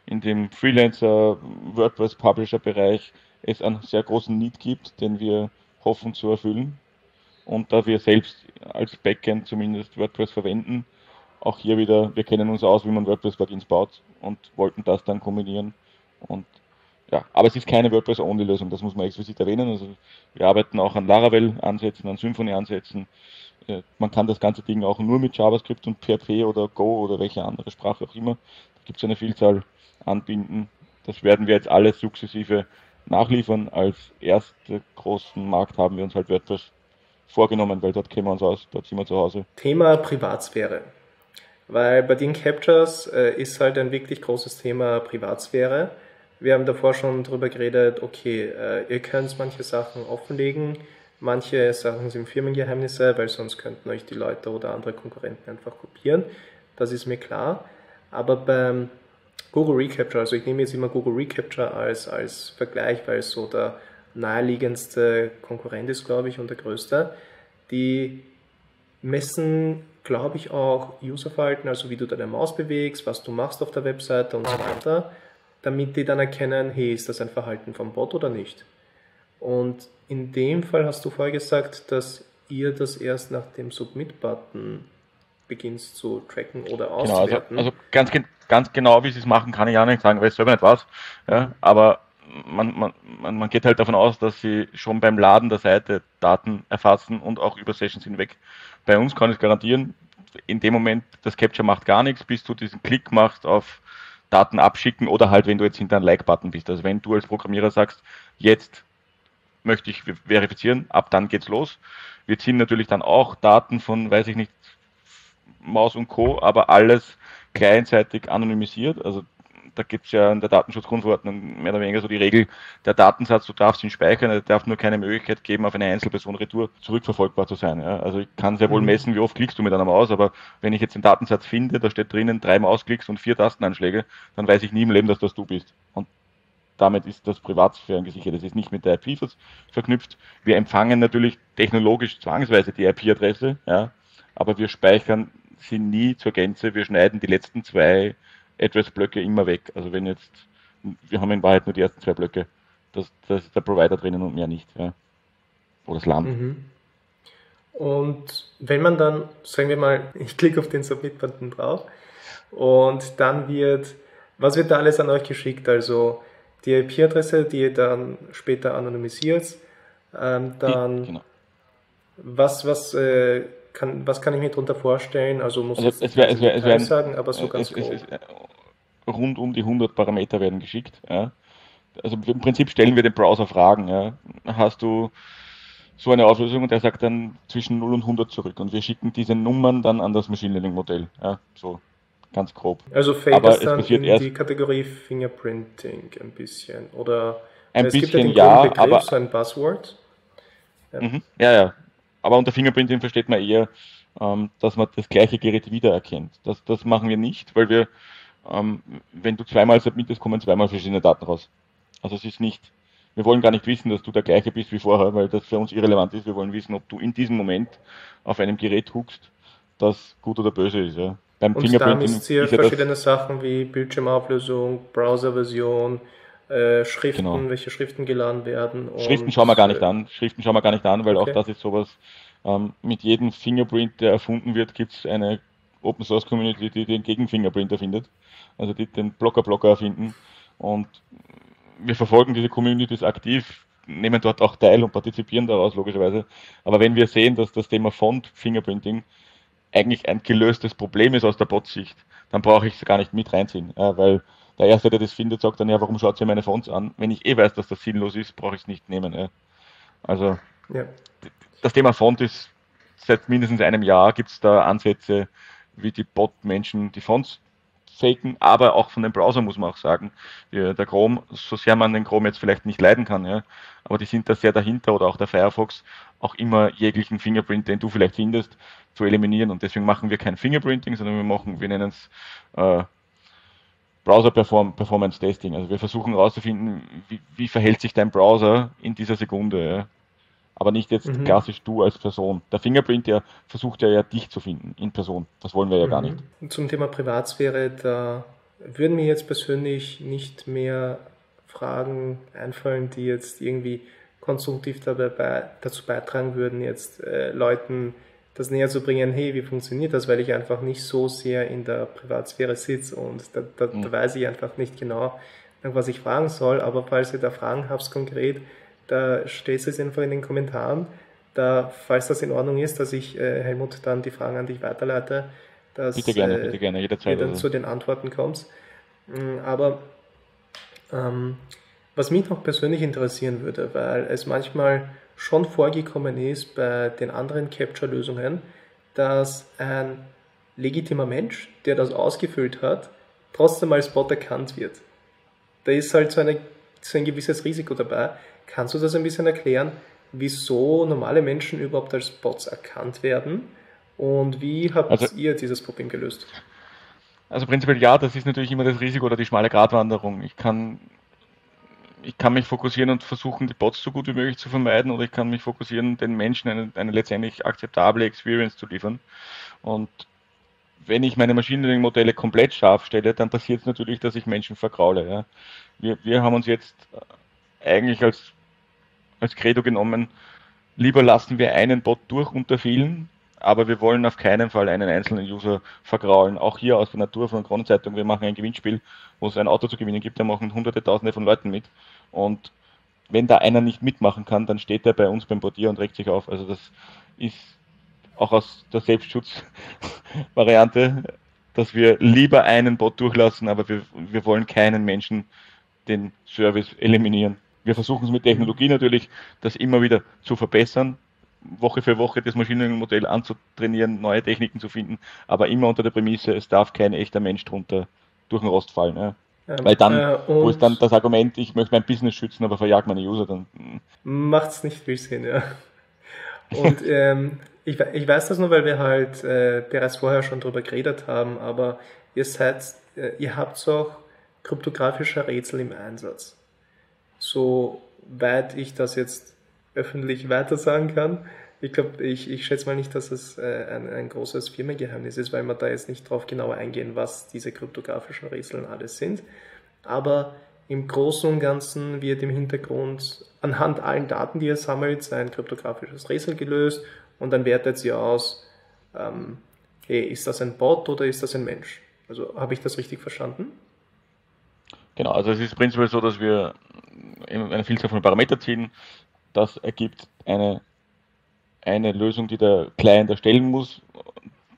S2: in dem Freelancer WordPress Publisher Bereich es einen sehr großen Need gibt, den wir hoffen zu erfüllen. Und da wir selbst als Backend zumindest WordPress verwenden, auch hier wieder, wir kennen uns aus, wie man WordPress-Plugins baut und wollten das dann kombinieren. Und ja, aber es ist keine WordPress-Only-Lösung, das muss man explizit erwähnen. Also wir arbeiten auch an Laravel-Ansätzen, an Symfony-Ansätzen. Äh, man kann das ganze Ding auch nur mit JavaScript und PHP oder Go oder welche andere Sprache auch immer. Da gibt es eine Vielzahl anbinden. Das werden wir jetzt alles sukzessive nachliefern. Als ersten großen Markt haben wir uns halt WordPress vorgenommen, weil dort kennen wir uns aus, dort sind wir zu Hause.
S1: Thema Privatsphäre. Weil bei den Captures äh, ist halt ein wirklich großes Thema Privatsphäre. Wir haben davor schon darüber geredet, okay, äh, ihr könnt manche Sachen offenlegen, manche Sachen sind Firmengeheimnisse, weil sonst könnten euch die Leute oder andere Konkurrenten einfach kopieren. Das ist mir klar. Aber beim Google Recapture, also ich nehme jetzt immer Google Recapture als, als Vergleich, weil es so der naheliegendste Konkurrent ist, glaube ich, und der größte. Die messen, glaube ich, auch Userverhalten, also wie du deine Maus bewegst, was du machst auf der Webseite und so weiter, damit die dann erkennen, hey, ist das ein Verhalten vom Bot oder nicht. Und in dem Fall hast du vorher gesagt, dass ihr das erst nach dem Submit-Button beginnst zu tracken oder auszuwerten.
S2: Genau, also, also ganz, ganz genau, wie sie es machen, kann ich auch nicht sagen, weil ich selber nicht weiß. Ja, aber man, man, man geht halt davon aus, dass sie schon beim Laden der Seite Daten erfassen und auch über Sessions hinweg. Bei uns kann ich garantieren, in dem Moment, das Capture macht gar nichts, bis du diesen Klick machst auf Daten abschicken oder halt, wenn du jetzt hinter einem Like-Button bist. Also wenn du als Programmierer sagst, jetzt möchte ich verifizieren, ab dann geht's los. Wir ziehen natürlich dann auch Daten von, weiß ich nicht, Maus und Co., aber alles kleinseitig anonymisiert. Also da gibt es ja in der Datenschutzgrundverordnung mehr oder weniger so die Regel, der Datensatz, du darfst ihn speichern, er darf nur keine Möglichkeit geben, auf eine Einzelperson retour zurückverfolgbar zu sein. Ja. Also ich kann sehr wohl mhm. messen, wie oft klickst du mit einer Maus, aber wenn ich jetzt den Datensatz finde, da steht drinnen drei Mausklicks und vier Tastenanschläge, dann weiß ich nie im Leben, dass das du bist. Und damit ist das Privatsphären gesichert. Das ist nicht mit der IP verknüpft. Wir empfangen natürlich technologisch zwangsweise die IP-Adresse, ja, aber wir speichern sie nie zur Gänze. Wir schneiden die letzten zwei Address-Blöcke immer weg. Also wenn jetzt, wir haben in Wahrheit nur die ersten zwei Blöcke. Das, das ist der Provider drinnen und mehr nicht. Ja. Oder das Land. Mhm.
S1: Und wenn man dann, sagen wir mal, ich klicke auf den Submit-Button drauf und dann wird, was wird da alles an euch geschickt? Also die IP-Adresse, die ihr dann später anonymisiert, ähm, dann genau. was, was äh, kann, was kann ich mir darunter vorstellen? Also muss
S2: also es, es, wär, es, wär, es
S1: sagen, aber so ganz
S2: grob. Rund um die 100 Parameter werden geschickt. Ja. Also im Prinzip stellen wir den Browser Fragen. Ja. Hast du so eine Auflösung und der sagt dann zwischen 0 und 100 zurück und wir schicken diese Nummern dann an das Machine Learning Modell. Ja, so ganz grob.
S1: Also fällt Aber das dann in die Kategorie Fingerprinting ein bisschen oder
S2: ein bisschen ja, Begriff, aber
S1: so ein Buzzword.
S2: Ja. Mhm, ja, ja, aber unter Fingerprinting versteht man eher, ähm, dass man das gleiche Gerät wiedererkennt. Das, das machen wir nicht, weil wir, ähm, wenn du zweimal submittest, kommen zweimal verschiedene Daten raus. Also es ist nicht, wir wollen gar nicht wissen, dass du der gleiche bist wie vorher, weil das für uns irrelevant ist. Wir wollen wissen, ob du in diesem Moment auf einem Gerät huckst, das gut oder böse ist. Ja.
S1: Beim Und Fingerprinting da misst ihr verschiedene Sachen wie Bildschirmauflösung, Browserversion, äh, Schriften, genau. welche Schriften geladen werden.
S2: Schriften schauen wir gar nicht an. Schriften schauen wir gar nicht an, weil okay. auch das ist sowas, ähm, mit jedem Fingerprint, der erfunden wird, gibt es eine Open Source Community, die den Gegenfingerprint erfindet. Also die den Blocker-Blocker erfinden. Und wir verfolgen diese Communities aktiv, nehmen dort auch teil und partizipieren daraus, logischerweise. Aber wenn wir sehen, dass das Thema Font Fingerprinting eigentlich ein gelöstes Problem ist aus der Bot-Sicht, dann brauche ich es gar nicht mit reinziehen, weil der Erste, der das findet, sagt dann, ja, warum schaut ihr meine Fonts an? Wenn ich eh weiß, dass das sinnlos ist, brauche ich es nicht nehmen. Also ja. das Thema Font ist seit mindestens einem Jahr gibt es da Ansätze, wie die Bot-Menschen die Fonts faken, aber auch von dem Browser muss man auch sagen. Der Chrome, so sehr man den Chrome jetzt vielleicht nicht leiden kann, ja, aber die sind da sehr dahinter oder auch der Firefox, auch immer jeglichen Fingerprint, den du vielleicht findest, zu eliminieren. Und deswegen machen wir kein Fingerprinting, sondern wir machen, wir nennen es äh, Browser -Perform Performance Testing. Also wir versuchen herauszufinden, wie, wie, verhält sich dein Browser in dieser Sekunde. Ja? Aber nicht jetzt mhm. klassisch du als Person. Der Fingerprint, der versucht ja, ja dich zu finden in Person. Das wollen wir ja mhm. gar nicht.
S1: Zum Thema Privatsphäre, da würden mir jetzt persönlich nicht mehr Fragen einfallen, die jetzt irgendwie konstruktiv dabei, dazu beitragen würden, jetzt äh, Leuten das näher zu bringen, hey, wie funktioniert das, weil ich einfach nicht so sehr in der Privatsphäre sitze und da, da, mhm. da weiß ich einfach nicht genau, was ich fragen soll. Aber falls ihr da Fragen habt konkret, da stellt es einfach in den Kommentaren. Da, falls das in Ordnung ist, dass ich äh, Helmut dann die Fragen an dich weiterleite, dass
S2: bitte gerne, äh, bitte gerne, jederzeit,
S1: du dann also. zu den Antworten kommst. Mm, aber ähm, was mich noch persönlich interessieren würde, weil es manchmal schon vorgekommen ist bei den anderen Capture-Lösungen, dass ein legitimer Mensch, der das ausgefüllt hat, trotzdem als Bot erkannt wird. Da ist halt so, eine, so ein gewisses Risiko dabei. Kannst du das ein bisschen erklären, wieso normale Menschen überhaupt als Bots erkannt werden? Und wie habt also, ihr dieses Problem gelöst?
S2: Also prinzipiell ja, das ist natürlich immer das Risiko oder die schmale Gratwanderung. Ich kann ich kann mich fokussieren und versuchen, die Bots so gut wie möglich zu vermeiden, oder ich kann mich fokussieren, den Menschen eine, eine letztendlich akzeptable Experience zu liefern. Und wenn ich meine Machine Learning Modelle komplett scharf stelle, dann passiert es natürlich, dass ich Menschen vergraule. Ja. Wir, wir haben uns jetzt eigentlich als, als Credo genommen, lieber lassen wir einen Bot durch unter vielen, aber wir wollen auf keinen Fall einen einzelnen User vergraulen. Auch hier aus der Natur von der Kronenzeitung, wir machen ein Gewinnspiel, wo es ein Auto zu gewinnen gibt, da machen hunderte, tausende von Leuten mit. Und wenn da einer nicht mitmachen kann, dann steht er bei uns beim Portier und regt sich auf. Also das ist auch aus der Selbstschutzvariante, dass wir lieber einen Bot durchlassen, aber wir, wir wollen keinen Menschen den Service eliminieren. Wir versuchen es mit Technologie natürlich, das immer wieder zu verbessern, Woche für Woche das Maschinenmodell anzutrainieren, neue Techniken zu finden, aber immer unter der Prämisse, es darf kein echter Mensch drunter durch den Rost fallen. Ja. Ähm, Weil dann, äh, wo ist dann das Argument, ich möchte mein Business schützen, aber verjagt meine User, dann.
S1: Hm. Macht es nicht viel Sinn, ja. Und ähm, ich, ich weiß das nur, weil wir halt äh, bereits vorher schon drüber geredet haben, aber ihr seid, äh, ihr habt auch kryptografische Rätsel im Einsatz. Soweit ich das jetzt öffentlich weiter sagen kann. Ich glaube, ich, ich schätze mal nicht, dass es äh, ein, ein großes Firmengeheimnis ist, weil wir da jetzt nicht drauf genauer eingehen, was diese kryptografischen Rätsel alles sind. Aber im Großen und Ganzen wird im Hintergrund anhand allen Daten, die ihr sammelt, ein kryptografisches Rätsel gelöst und dann wertet sie aus, ähm, hey, ist das ein Bot oder ist das ein Mensch? Also habe ich das richtig verstanden?
S2: Genau, also es ist prinzipiell so, dass wir eine Vielzahl von Parametern ziehen, das ergibt eine, eine Lösung, die der Client erstellen muss,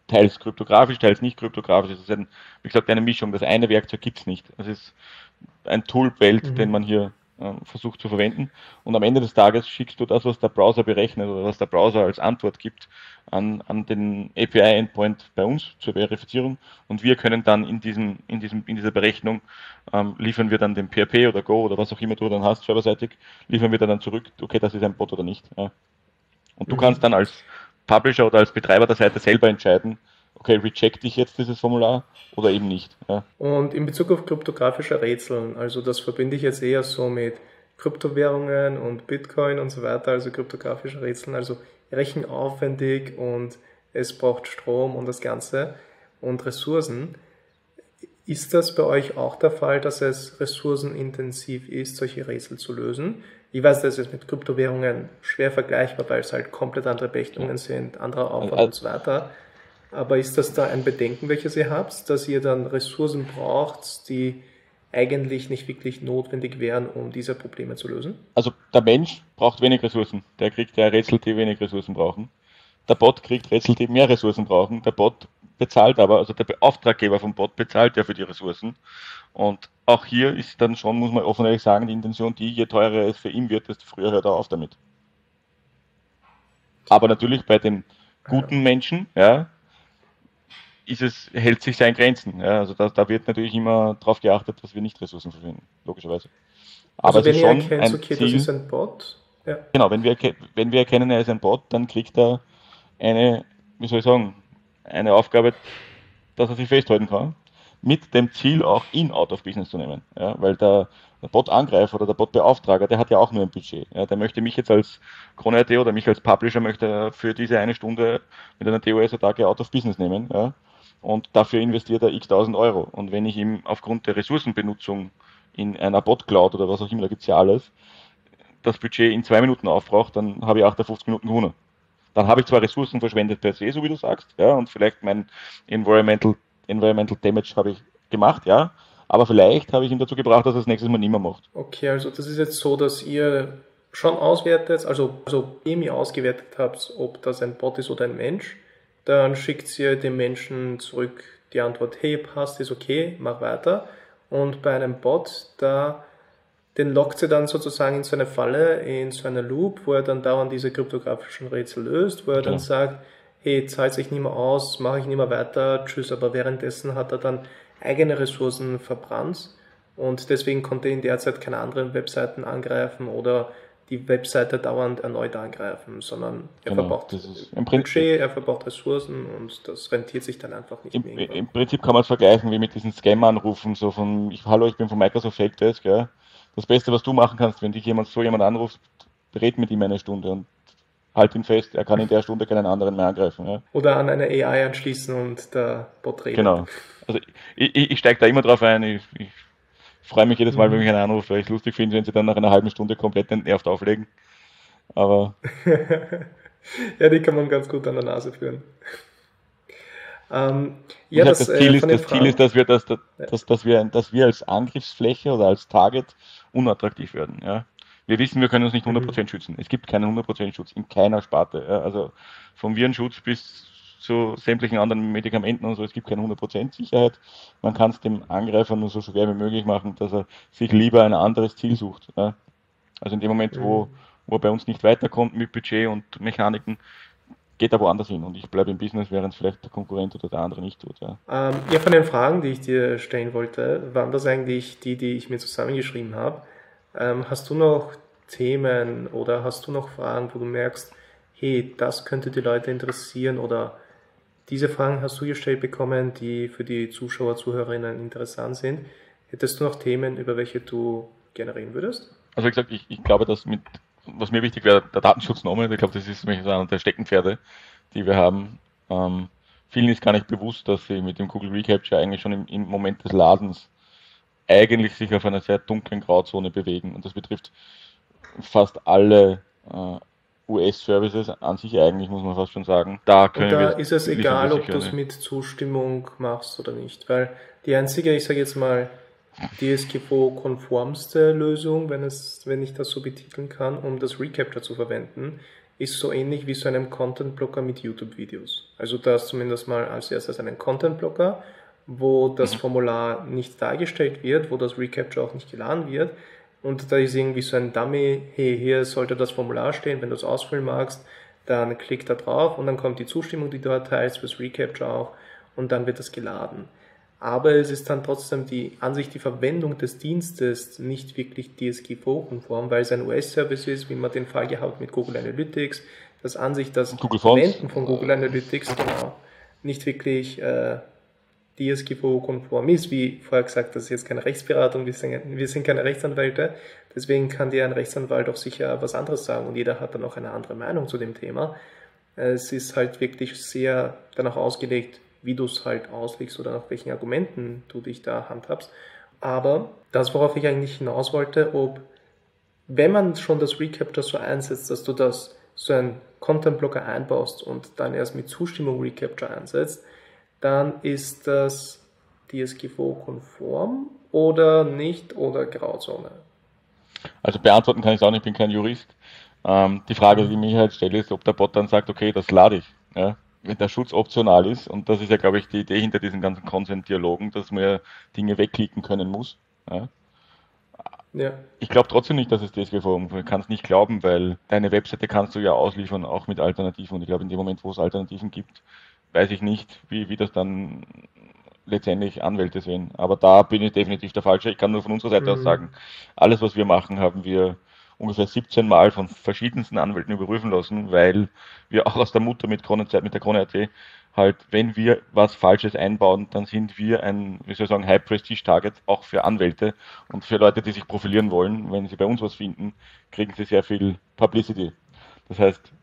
S2: teils kryptografisch, teils nicht kryptografisch. Das ist ein, wie gesagt, eine Mischung. Das eine Werkzeug gibt es nicht. Es ist ein Toolbelt, mhm. den man hier äh, versucht zu verwenden. Und am Ende des Tages schickst du das, was der Browser berechnet oder was der Browser als Antwort gibt, an, an den API-Endpoint bei uns zur Verifizierung. Und wir können dann in, diesem, in, diesem, in dieser Berechnung ähm, liefern wir dann den PHP oder Go oder was auch immer du dann hast, serverseitig, liefern wir dann zurück, okay, das ist ein Bot oder nicht. Ja. Und du mhm. kannst dann als Publisher oder als Betreiber der Seite selber entscheiden, okay, reject ich jetzt dieses Formular oder eben nicht. Ja.
S1: Und in Bezug auf kryptografische Rätsel, also das verbinde ich jetzt eher so mit Kryptowährungen und Bitcoin und so weiter, also kryptografische Rätsel, also rechenaufwendig und es braucht Strom und das Ganze und Ressourcen. Ist das bei euch auch der Fall, dass es ressourcenintensiv ist, solche Rätsel zu lösen? Ich weiß, das ist mit Kryptowährungen schwer vergleichbar, weil es halt komplett andere Berechnungen sind, anderer Aufwand und so weiter. Aber ist das da ein Bedenken, welches ihr habt, dass ihr dann Ressourcen braucht, die eigentlich nicht wirklich notwendig wären, um diese Probleme zu lösen?
S2: Also der Mensch braucht wenig Ressourcen. Der kriegt ja Rätsel, die wenig Ressourcen brauchen. Der Bot kriegt Rätsel, die mehr Ressourcen brauchen. Der Bot bezahlt aber, also der Auftraggeber vom Bot bezahlt ja für die Ressourcen. Und auch hier ist dann schon, muss man offen ehrlich sagen, die Intention die, je teurer es für ihn wird, desto früher hört er auf damit. Aber natürlich bei den guten Menschen, ja, ist es, hält sich seine Grenzen. Ja, also da, da wird natürlich immer darauf geachtet, dass wir nicht Ressourcen verwenden, logischerweise.
S1: Aber also wenn ihr erkennt, okay, Ziel, das ist ein Bot.
S2: Ja. Genau, wenn wir, wenn wir erkennen, er ist ein Bot, dann kriegt er eine, wie soll ich sagen, eine Aufgabe, dass er sich festhalten kann, mit dem Ziel auch ihn out of business zu nehmen. Ja, weil der, der Bot-Angreifer oder der Bot-Beauftrager, der hat ja auch nur ein Budget. Ja, der möchte mich jetzt als Krone.at oder mich als Publisher möchte für diese eine Stunde mit einer TOS-Attacke out of business nehmen. Ja, und dafür investiert er x tausend Euro. Und wenn ich ihm aufgrund der Ressourcenbenutzung in einer Bot-Cloud oder was auch immer, da gibt es ja alles, das Budget in zwei Minuten aufbraucht, dann habe ich 58 Minuten gewonnen. Dann habe ich zwar Ressourcen verschwendet per se, so wie du sagst, ja, und vielleicht mein Environmental, Environmental Damage habe ich gemacht, ja, aber vielleicht habe ich ihn dazu gebracht, dass er das nächstes Mal nicht mehr macht.
S1: Okay, also das ist jetzt so, dass ihr schon auswertet, also, also ihr ausgewertet habt, ob das ein Bot ist oder ein Mensch, dann schickt ihr dem Menschen zurück die Antwort, hey, passt, ist okay, mach weiter. Und bei einem Bot, da den lockt sie dann sozusagen in so eine Falle, in so eine Loop, wo er dann dauernd diese kryptografischen Rätsel löst, wo er dann sagt, hey, zahlt sich nicht mehr aus, mache ich nicht mehr weiter, tschüss, aber währenddessen hat er dann eigene Ressourcen verbrannt. Und deswegen konnte er in der Zeit keine anderen Webseiten angreifen oder die Webseite dauernd erneut angreifen, sondern er genau, verbraucht
S2: im Budget,
S1: er verbraucht Ressourcen und das rentiert sich dann einfach nicht
S2: Im, mehr. Im Prinzip kann man es vergleichen wie mit diesen Scam-Anrufen, so von, ich, hallo, ich bin von Microsoft Helpdesk, ja. Das Beste, was du machen kannst, wenn dich jemand so jemand anruft, red mit ihm eine Stunde und halt ihn fest, er kann in der Stunde keinen anderen mehr angreifen. Ja.
S1: Oder an eine AI anschließen und der Bot redet.
S2: Genau. Also ich, ich, ich steige da immer drauf ein, ich, ich freue mich jedes Mal, wenn mich einer anruft, weil ich es lustig finde, wenn sie dann nach einer halben Stunde komplett entnervt auflegen. Aber.
S1: ja, die kann man ganz gut an der Nase führen.
S2: Ähm, ja, das, das, äh, Ziel, ist, das Ziel ist, dass wir, dass, dass, dass, wir, dass wir als Angriffsfläche oder als Target unattraktiv werden. Ja? Wir wissen, wir können uns nicht 100% mhm. schützen. Es gibt keinen 100% Schutz in keiner Sparte. Ja? Also vom Virenschutz bis zu sämtlichen anderen Medikamenten und so, es gibt keine 100% Sicherheit. Man kann es dem Angreifer nur so schwer wie möglich machen, dass er sich lieber ein anderes Ziel sucht. Ja? Also in dem Moment, wo, mhm. wo er bei uns nicht weiterkommt mit Budget und Mechaniken, geht er woanders hin und ich bleibe im Business, während es vielleicht der Konkurrent oder der andere nicht tut. Ja.
S1: Ähm, ja, von den Fragen, die ich dir stellen wollte, waren das eigentlich die, die ich mir zusammengeschrieben habe. Ähm, hast du noch Themen oder hast du noch Fragen, wo du merkst, hey, das könnte die Leute interessieren oder diese Fragen hast du gestellt bekommen, die für die Zuschauer, Zuhörerinnen interessant sind. Hättest du noch Themen, über welche du gerne reden würdest?
S2: Also wie gesagt, ich, ich glaube, dass mit, was mir wichtig wäre, der Datenschutz ich glaube, das ist so einer der Steckenpferde, die wir haben. Ähm, vielen ist gar nicht bewusst, dass sie mit dem Google Recapture eigentlich schon im, im Moment des Ladens eigentlich sich auf einer sehr dunklen Grauzone bewegen. Und das betrifft fast alle äh, US-Services an sich eigentlich, muss man fast schon sagen.
S1: Da, können Und da wir ist es egal, ob du es mit Zustimmung machst oder nicht, weil die einzige, ich sage jetzt mal, DSGVO-konformste Lösung, wenn, es, wenn ich das so betiteln kann, um das Recapture zu verwenden, ist so ähnlich wie so einem Content-Blocker mit YouTube-Videos. Also da ist zumindest mal als erstes einen Content-Blocker, wo das mhm. Formular nicht dargestellt wird, wo das Recapture auch nicht geladen wird, und da ist irgendwie so ein Dummy, hey, hier sollte das Formular stehen, wenn du es ausfüllen magst, dann klick da drauf und dann kommt die Zustimmung, die du erteilst, fürs Recapture auch und dann wird das geladen. Aber es ist dann trotzdem die Ansicht, die Verwendung des Dienstes nicht wirklich DSGVO-konform, weil es ein US-Service ist, wie man den Fall gehabt mit Google Analytics, dass an sich das Verwenden von Google Analytics genau nicht wirklich äh, DSGVO-konform ist. Wie vorher gesagt, das ist jetzt keine Rechtsberatung, wir sind, wir sind keine Rechtsanwälte, deswegen kann dir ein Rechtsanwalt auch sicher was anderes sagen und jeder hat dann auch eine andere Meinung zu dem Thema. Es ist halt wirklich sehr danach ausgelegt, wie du es halt auslegst oder nach welchen Argumenten du dich da handhabst. Aber das, worauf ich eigentlich hinaus wollte, ob, wenn man schon das Recapture so einsetzt, dass du das so ein Content-Blocker einbaust und dann erst mit Zustimmung Recapture einsetzt, dann ist das DSGVO-konform oder nicht oder Grauzone?
S2: Also beantworten kann ich es auch nicht, ich bin kein Jurist. Ähm, die Frage, die mich halt stelle, ist, ob der Bot dann sagt, okay, das lade ich. Ja? Wenn der Schutz optional ist, und das ist ja, glaube ich, die Idee hinter diesen ganzen Consent-Dialogen, dass man ja Dinge wegklicken können muss. Ja? Ja. Ich glaube trotzdem nicht, dass es DSGVO Ich kann es nicht glauben, weil deine Webseite kannst du ja ausliefern, auch mit Alternativen. Und ich glaube, in dem Moment, wo es Alternativen gibt, weiß ich nicht, wie, wie das dann letztendlich Anwälte sehen. Aber da bin ich definitiv der Falsche. Ich kann nur von unserer Seite mhm. aus sagen, alles, was wir machen, haben wir ungefähr 17 Mal von verschiedensten Anwälten überprüfen lassen, weil wir auch aus der Mutter mit Kronenzeit, mit der Krone.at halt, wenn wir was Falsches einbauen, dann sind wir ein, wie soll ich sagen, High-Prestige-Target auch für Anwälte und für Leute, die sich profilieren wollen. Wenn sie bei uns was finden, kriegen sie sehr viel Publicity. Das heißt,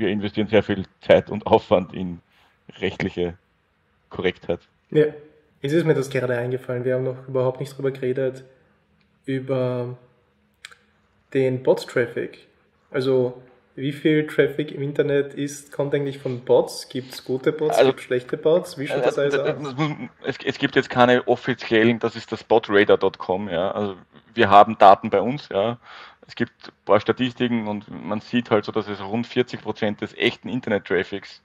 S2: wir investieren sehr viel Zeit und Aufwand in rechtliche Korrektheit.
S1: Ja, es ist mir das gerade eingefallen. Wir haben noch überhaupt nicht drüber geredet, über den Bot-Traffic. Also wie viel Traffic im Internet ist, kommt eigentlich von Bots? Gibt es gute Bots, also, gibt es schlechte Bots? Wie schaut das alles aus?
S2: Es, es, gibt jetzt keine offiziellen, das ist das botradar.com, ja. Also wir haben Daten bei uns, ja. Es gibt ein paar Statistiken und man sieht halt so, dass es rund 40 Prozent des echten Internet-Traffics,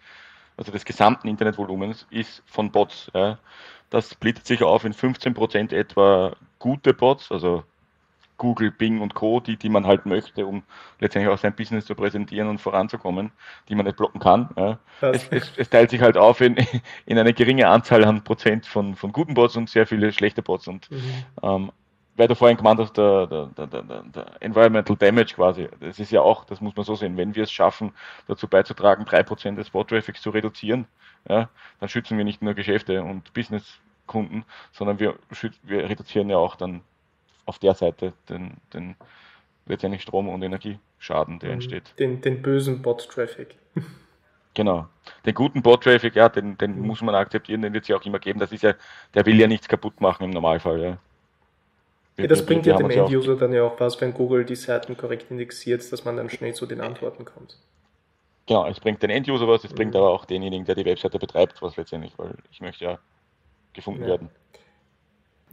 S2: also des gesamten Internetvolumens, ist von Bots. Ja. Das splittet sich auf in 15 Prozent etwa gute Bots, also Google, Bing und Co., die, die man halt möchte, um letztendlich auch sein Business zu präsentieren und voranzukommen, die man nicht blocken kann. Ja. Es, es, es, teilt sich halt auf in, in eine geringe Anzahl an Prozent von, von guten Bots und sehr viele schlechte Bots. Und mhm. ähm, weil du vorhin gemeint hast, der, der, der, der, Environmental Damage quasi, das ist ja auch, das muss man so sehen, wenn wir es schaffen, dazu beizutragen, drei Prozent des Bot-Traffics zu reduzieren, ja, dann schützen wir nicht nur Geschäfte und Businesskunden, sondern wir, wir reduzieren ja auch dann auf der Seite den, den letztendlich Strom- und Energieschaden, der mhm. entsteht.
S1: Den, den bösen Bot-Traffic.
S2: Genau. Den guten Bot-Traffic, ja, den, den mhm. muss man akzeptieren, den wird es ja auch immer geben. Das ist ja, der will ja nichts kaputt machen im Normalfall, ja.
S1: Ja, das bringt ja dem End-User dann ja auch was, wenn Google die Seiten korrekt indexiert, dass man dann schnell zu den Antworten kommt.
S2: Genau, es bringt den End-User was, es mhm. bringt aber auch denjenigen, der die Webseite betreibt, was letztendlich, weil ich möchte ja gefunden ja. werden.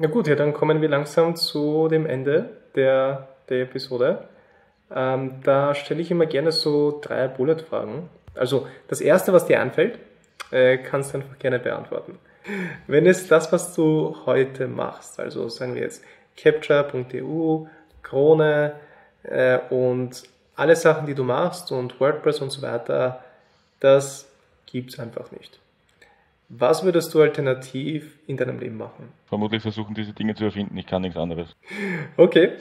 S1: Na gut, ja, dann kommen wir langsam zu dem Ende der, der Episode. Ähm, da stelle ich immer gerne so drei Bullet-Fragen. Also das erste, was dir anfällt, äh, kannst du einfach gerne beantworten. Wenn es das, was du heute machst, also sagen wir jetzt Capture.eu, Krone äh, und alle Sachen, die du machst und WordPress und so weiter, das gibt es einfach nicht. Was würdest du alternativ in deinem Leben machen?
S2: Vermutlich versuchen, diese Dinge zu erfinden. Ich kann nichts anderes.
S1: Okay,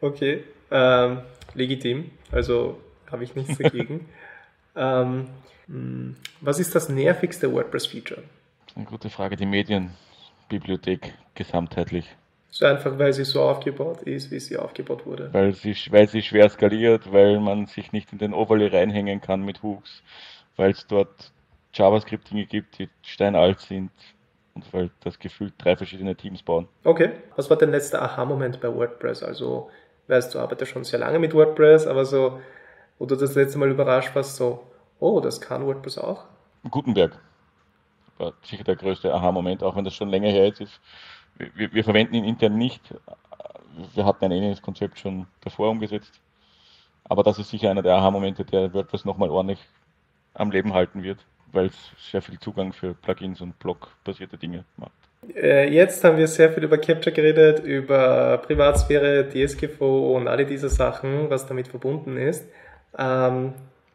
S1: okay. Ähm, legitim. Also habe ich nichts dagegen. ähm, hm, was ist das nervigste WordPress-Feature?
S2: Eine gute Frage. Die Medienbibliothek gesamtheitlich.
S1: So einfach, weil sie so aufgebaut ist, wie sie aufgebaut wurde.
S2: Weil sie, weil sie schwer skaliert, weil man sich nicht in den Overlay reinhängen kann mit Hooks, weil es dort JavaScript-Dinge gibt, die steinalt sind und weil das Gefühl drei verschiedene Teams bauen.
S1: Okay. Was war dein letzter Aha-Moment bei WordPress? Also, weißt du, arbeitest schon sehr lange mit WordPress, aber so, wo du das letzte Mal überrascht warst, so, oh, das kann WordPress auch?
S2: Gutenberg war sicher der größte Aha-Moment, auch wenn das schon länger her ist wir, wir, verwenden ihn intern nicht. Wir hatten ein ähnliches Konzept schon davor umgesetzt. Aber das ist sicher einer der Aha-Momente, der WordPress nochmal ordentlich am Leben halten wird, weil es sehr viel Zugang für Plugins und Blog-basierte Dinge macht.
S1: Äh, jetzt haben wir sehr viel über Capture geredet, über Privatsphäre, DSGVO und alle diese Sachen, was damit verbunden ist. Ähm,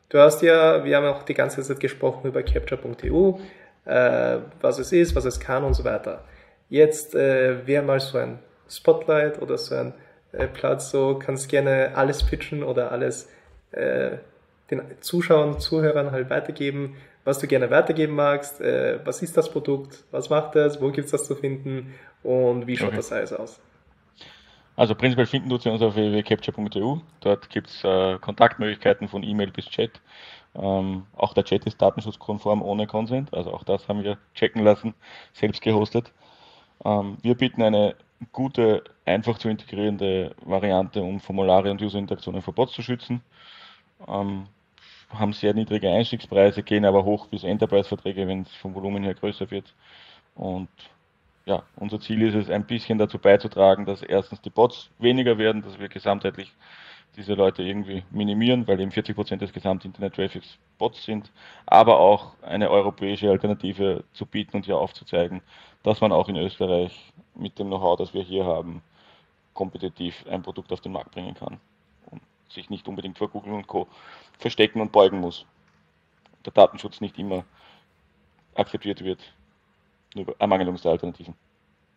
S1: du hast ja, wir haben auch die ganze Zeit gesprochen über Capture.eu, äh, was es ist, was es kann und so weiter. Jetzt äh, wäre mal so ein Spotlight oder so ein äh, Platz, so kannst gerne alles pitchen oder alles äh, den Zuschauern, Zuhörern halt weitergeben, was du gerne weitergeben magst, äh, was ist das Produkt, was macht das, wo gibt es das zu finden und wie schaut okay. das alles aus.
S2: Also prinzipiell finden Sie uns auf www.capture.eu. Dort gibt es äh, Kontaktmöglichkeiten von E-Mail bis Chat. Ähm, auch der Chat ist datenschutzkonform ohne Consent, also auch das haben wir checken lassen, selbst gehostet. Ähm, wir bieten eine gute, einfach zu integrierende Variante, um Formulare und User-Interaktionen vor Bots zu schützen. Ähm, haben sehr niedrige Einstiegspreise, gehen aber hoch bis Enterprise-Verträge, wenn es vom Volumen her größer wird. Und ja, unser Ziel ist es, ein bisschen dazu beizutragen, dass erstens die Bots weniger werden, dass wir gesamtheitlich diese Leute irgendwie minimieren, weil eben 40 Prozent des Gesamt-Internet-Traffics Bots sind, aber auch eine europäische Alternative zu bieten und hier aufzuzeigen, dass man auch in Österreich mit dem Know-how, das wir hier haben, kompetitiv ein Produkt auf den Markt bringen kann sich nicht unbedingt vor Google und Co. verstecken und beugen muss. Der Datenschutz nicht immer akzeptiert wird, nur Ermangelung der Alternativen.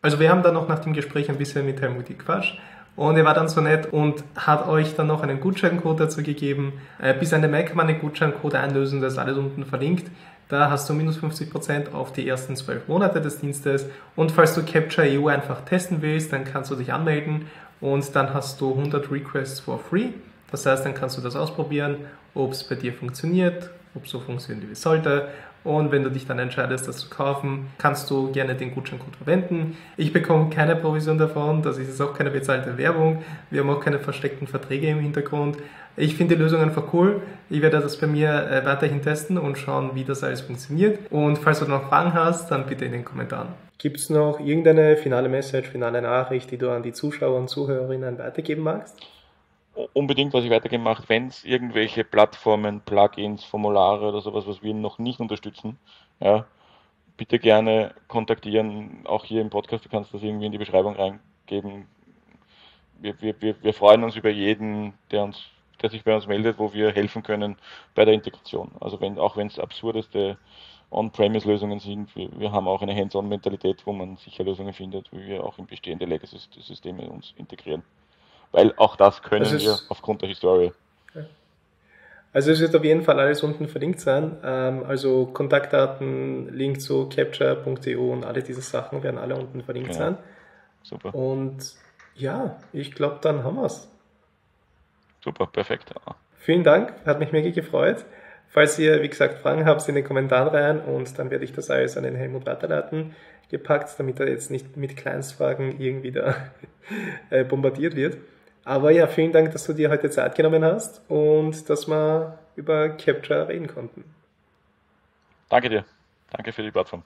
S1: Also wir haben dann noch nach dem Gespräch ein bisschen mit Helmut gequatscht und er war dann so nett und hat euch dann noch einen Gutscheincode dazu gegeben. Äh, bis Ende Mai kann man den Gutscheincode einlösen, das ist alles unten verlinkt. Da hast du minus 50% auf die ersten 12 Monate des Dienstes. Und falls du Capture EU einfach testen willst, dann kannst du dich anmelden und dann hast du 100 Requests for free. Das heißt, dann kannst du das ausprobieren, ob es bei dir funktioniert, ob so funktioniert, wie es sollte. Und wenn du dich dann entscheidest, das zu kaufen, kannst du gerne den Gutscheincode verwenden. Ich bekomme keine Provision davon, das ist auch keine bezahlte Werbung. Wir haben auch keine versteckten Verträge im Hintergrund. Ich finde die Lösung einfach cool. Ich werde das bei mir äh, weiterhin testen und schauen, wie das alles funktioniert. Und falls du noch Fragen hast, dann bitte in den Kommentaren. Gibt es noch irgendeine finale Message, finale Nachricht, die du an die Zuschauer und Zuhörerinnen weitergeben magst?
S2: Unbedingt, was ich weitergeben mache, wenn es irgendwelche Plattformen, Plugins, Formulare oder sowas, was wir noch nicht unterstützen, ja, bitte gerne kontaktieren, auch hier im Podcast, du kannst das irgendwie in die Beschreibung reingeben. Wir, wir, wir, wir freuen uns über jeden, der uns, der sich bei uns meldet, wo wir helfen können bei der Integration. Also wenn, auch wenn es absurdeste On-Premise-Lösungen sind, wir, wir haben auch eine Hands-on-Mentalität, wo man sicher Lösungen findet, wie wir auch in bestehende Legacy-Systeme uns integrieren weil auch das können das wir aufgrund der Historie.
S1: Also es wird auf jeden Fall alles unten verlinkt sein. Ähm, also Kontaktdaten, Link zu capture.eu und alle diese Sachen werden alle unten verlinkt genau. sein. Super. Und ja, ich glaube, dann haben wir es.
S2: Super, perfekt.
S1: Vielen Dank, hat mich mega gefreut. Falls ihr, wie gesagt, Fragen habt, in den Kommentaren rein und dann werde ich das alles an den Helmut weiterleiten, gepackt, damit er jetzt nicht mit Kleinstfragen irgendwie da äh, bombardiert wird. Aber ja, vielen Dank, dass du dir heute Zeit genommen hast und dass wir über Capture reden konnten.
S2: Danke dir. Danke für die Plattform.